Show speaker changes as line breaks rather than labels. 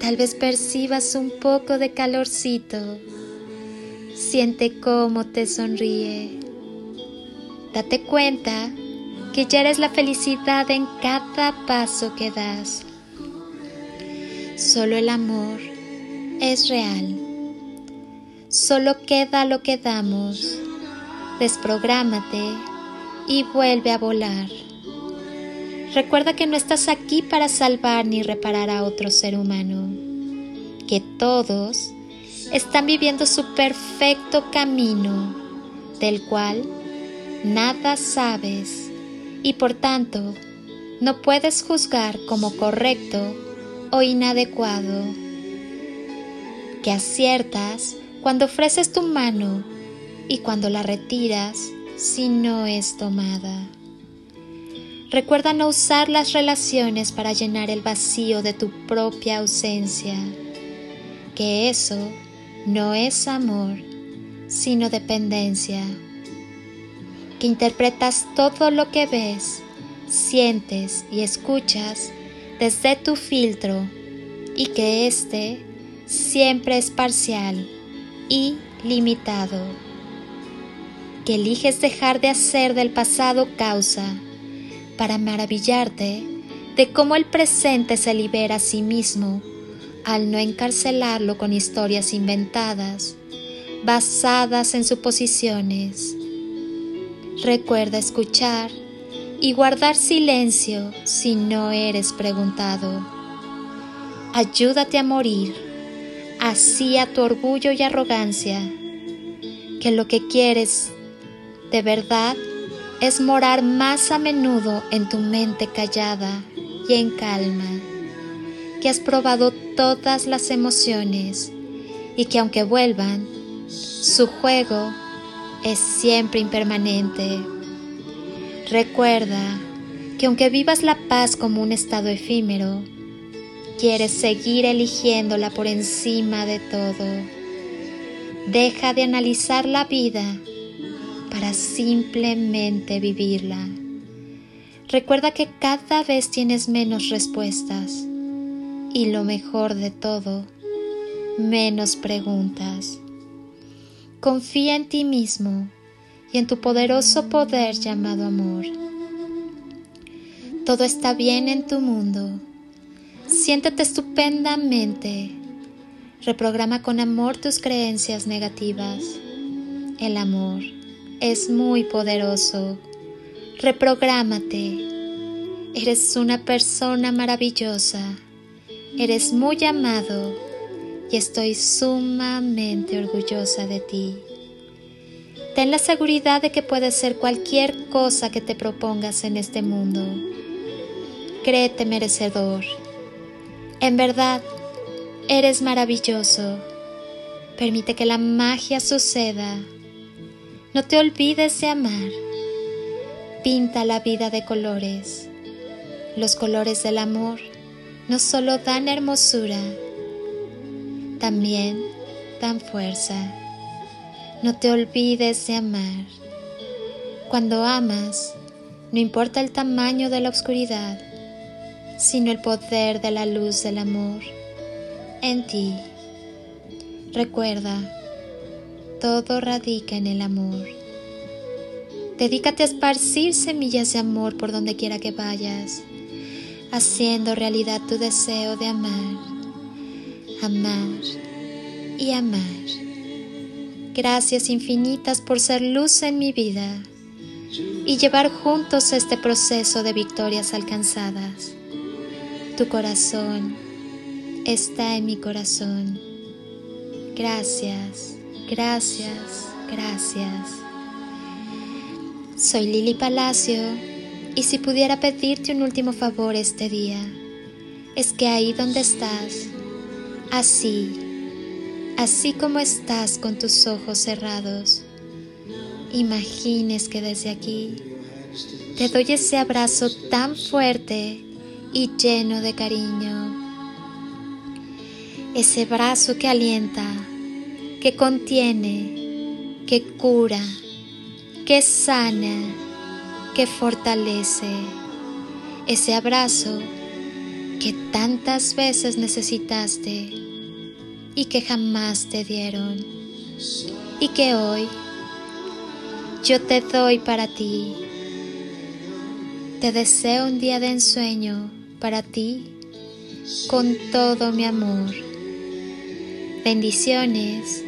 Tal vez percibas un poco de calorcito. Siente cómo te sonríe. Date cuenta que ya eres la felicidad en cada paso que das. Solo el amor es real. Solo queda lo que damos. Desprográmate y vuelve a volar. Recuerda que no estás aquí para salvar ni reparar a otro ser humano, que todos están viviendo su perfecto camino, del cual nada sabes y por tanto no puedes juzgar como correcto o inadecuado. Que aciertas cuando ofreces tu mano y cuando la retiras si no es tomada. Recuerda no usar las relaciones para llenar el vacío de tu propia ausencia, que eso no es amor, sino dependencia, que interpretas todo lo que ves, sientes y escuchas desde tu filtro y que éste siempre es parcial y limitado, que eliges dejar de hacer del pasado causa para maravillarte de cómo el presente se libera a sí mismo al no encarcelarlo con historias inventadas, basadas en suposiciones. Recuerda escuchar y guardar silencio si no eres preguntado. Ayúdate a morir, así a tu orgullo y arrogancia, que lo que quieres de verdad es morar más a menudo en tu mente callada y en calma, que has probado todas las emociones y que aunque vuelvan, su juego es siempre impermanente. Recuerda que aunque vivas la paz como un estado efímero, quieres seguir eligiéndola por encima de todo. Deja de analizar la vida para simplemente vivirla. Recuerda que cada vez tienes menos respuestas y lo mejor de todo, menos preguntas. Confía en ti mismo y en tu poderoso poder llamado amor. Todo está bien en tu mundo. Siéntete estupendamente. Reprograma con amor tus creencias negativas. El amor es muy poderoso. Reprográmate. Eres una persona maravillosa. Eres muy amado y estoy sumamente orgullosa de ti. Ten la seguridad de que puedes ser cualquier cosa que te propongas en este mundo. Créete merecedor. En verdad, eres maravilloso. Permite que la magia suceda no te olvides de amar. Pinta la vida de colores. Los colores del amor no solo dan hermosura, también dan fuerza. No te olvides de amar. Cuando amas, no importa el tamaño de la oscuridad, sino el poder de la luz del amor en ti. Recuerda, todo radica en el amor. Dedícate a esparcir semillas de amor por donde quiera que vayas, haciendo realidad tu deseo de amar, amar y amar. Gracias infinitas por ser luz en mi vida y llevar juntos este proceso de victorias alcanzadas. Tu corazón está en mi corazón. Gracias, gracias, gracias. Soy Lili Palacio y si pudiera pedirte un último favor este día, es que ahí donde estás, así, así como estás con tus ojos cerrados, imagines que desde aquí te doy ese abrazo tan fuerte y lleno de cariño. Ese brazo que alienta, que contiene, que cura, que sana, que fortalece. Ese abrazo que tantas veces necesitaste y que jamás te dieron. Y que hoy yo te doy para ti. Te deseo un día de ensueño para ti con todo mi amor. Bendiciones